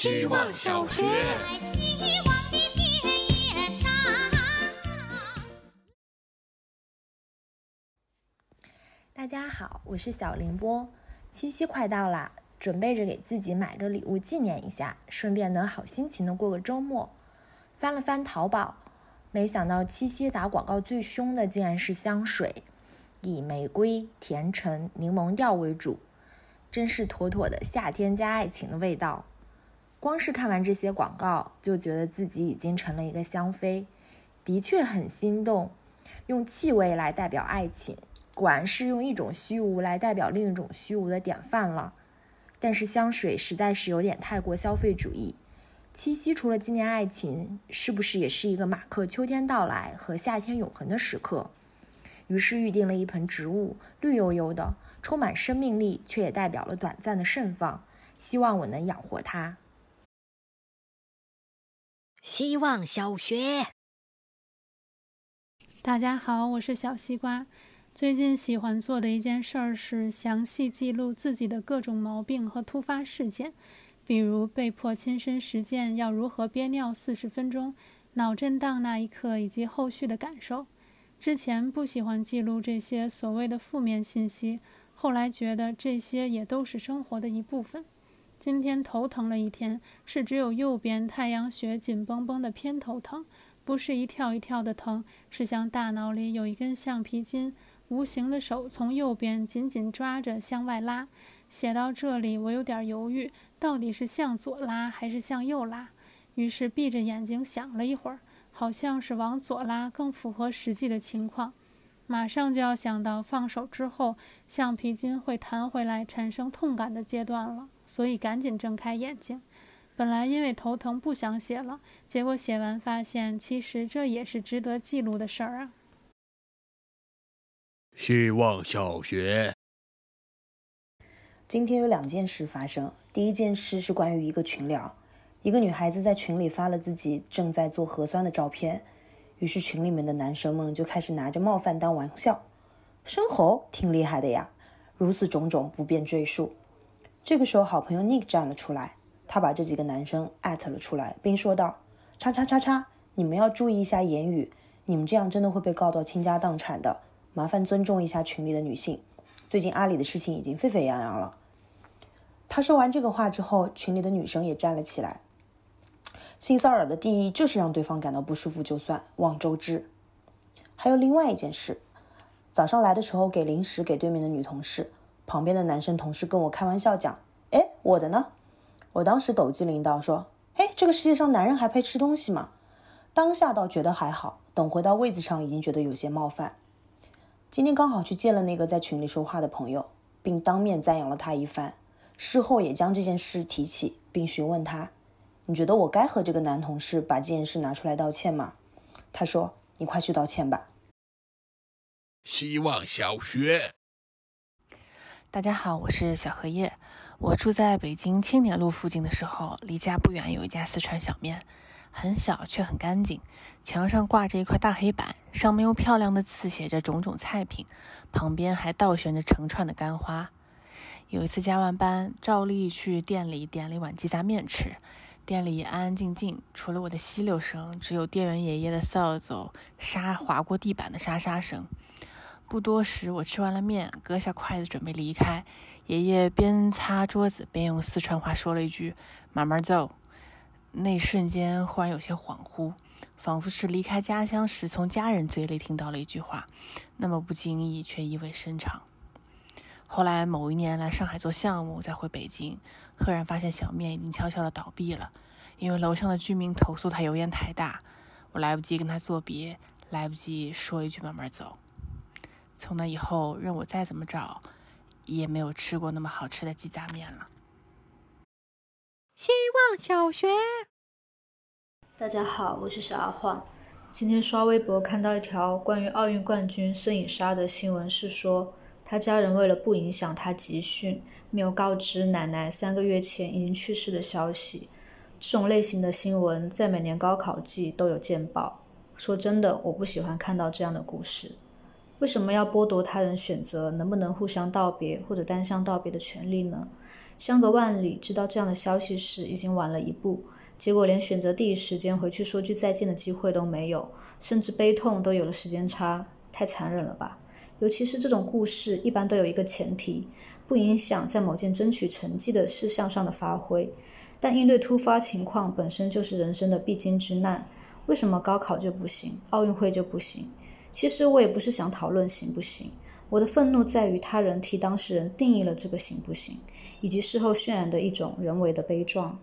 希望小学。大家好，我是小凌波。七夕快到啦，准备着给自己买个礼物纪念一下，顺便能好心情的过个周末。翻了翻淘宝，没想到七夕打广告最凶的竟然是香水，以玫瑰、甜橙、柠檬调为主。真是妥妥的夏天加爱情的味道。光是看完这些广告，就觉得自己已经成了一个香妃，的确很心动。用气味来代表爱情，果然是用一种虚无来代表另一种虚无的典范了。但是香水实在是有点太过消费主义。七夕除了纪念爱情，是不是也是一个马克秋天到来和夏天永恒的时刻？于是预定了一盆植物，绿油油的。充满生命力，却也代表了短暂的盛放。希望我能养活它。希望小学，大家好，我是小西瓜。最近喜欢做的一件事儿是详细记录自己的各种毛病和突发事件，比如被迫亲身实践要如何憋尿四十分钟、脑震荡那一刻以及后续的感受。之前不喜欢记录这些所谓的负面信息。后来觉得这些也都是生活的一部分。今天头疼了一天，是只有右边太阳穴紧绷绷的偏头疼，不是一跳一跳的疼，是像大脑里有一根橡皮筋，无形的手从右边紧紧抓着向外拉。写到这里，我有点犹豫，到底是向左拉还是向右拉？于是闭着眼睛想了一会儿，好像是往左拉更符合实际的情况。马上就要想到放手之后橡皮筋会弹回来产生痛感的阶段了，所以赶紧睁开眼睛。本来因为头疼不想写了，结果写完发现其实这也是值得记录的事儿啊。希望小学。今天有两件事发生，第一件事是关于一个群聊，一个女孩子在群里发了自己正在做核酸的照片。于是群里面的男生们就开始拿着冒犯当玩笑，生猴挺厉害的呀，如此种种不便赘述。这个时候，好朋友 Nick 站了出来，他把这几个男生艾特了出来，并说道：“叉叉叉叉，你们要注意一下言语，你们这样真的会被告到倾家荡产的，麻烦尊重一下群里的女性。最近阿里的事情已经沸沸扬扬了。”他说完这个话之后，群里的女生也站了起来。性骚扰的定义就是让对方感到不舒服就算，望周知。还有另外一件事，早上来的时候给零食给对面的女同事，旁边的男生同事跟我开玩笑讲：“哎，我的呢？”我当时抖机灵到说：“哎，这个世界上男人还配吃东西吗？”当下倒觉得还好，等回到位子上已经觉得有些冒犯。今天刚好去见了那个在群里说话的朋友，并当面赞扬了他一番，事后也将这件事提起，并询问他。你觉得我该和这个男同事把这件事拿出来道歉吗？他说：“你快去道歉吧。”希望小学，大家好，我是小荷叶。我住在北京青年路附近的时候，离家不远有一家四川小面，很小却很干净。墙上挂着一块大黑板，上面用漂亮的字写着种种菜品，旁边还倒悬着成串的干花。有一次加完班，照例去店里点了一碗鸡杂面吃。店里安安静静，除了我的吸溜声，只有店员爷爷的扫帚沙划过地板的沙沙声。不多时，我吃完了面，搁下筷子准备离开，爷爷边擦桌子边用四川话说了一句“慢慢走”。那瞬间忽然有些恍惚，仿佛是离开家乡时从家人嘴里听到了一句话，那么不经意却意味深长。后来某一年来上海做项目，再回北京，赫然发现小面已经悄悄的倒闭了，因为楼上的居民投诉他油烟太大。我来不及跟他作别，来不及说一句慢慢走。从那以后，任我再怎么找，也没有吃过那么好吃的鸡杂面了。希望小学，大家好，我是小阿晃。今天刷微博看到一条关于奥运冠军孙颖莎的新闻，是说。她家人为了不影响她集训，没有告知奶奶三个月前已经去世的消息。这种类型的新闻在每年高考季都有见报。说真的，我不喜欢看到这样的故事。为什么要剥夺他人选择能不能互相道别或者单向道别的权利呢？相隔万里，知道这样的消息时已经晚了一步，结果连选择第一时间回去说句再见的机会都没有，甚至悲痛都有了时间差，太残忍了吧？尤其是这种故事，一般都有一个前提，不影响在某件争取成绩的事项上的发挥。但应对突发情况本身就是人生的必经之难，为什么高考就不行，奥运会就不行？其实我也不是想讨论行不行，我的愤怒在于他人替当事人定义了这个行不行，以及事后渲染的一种人为的悲壮。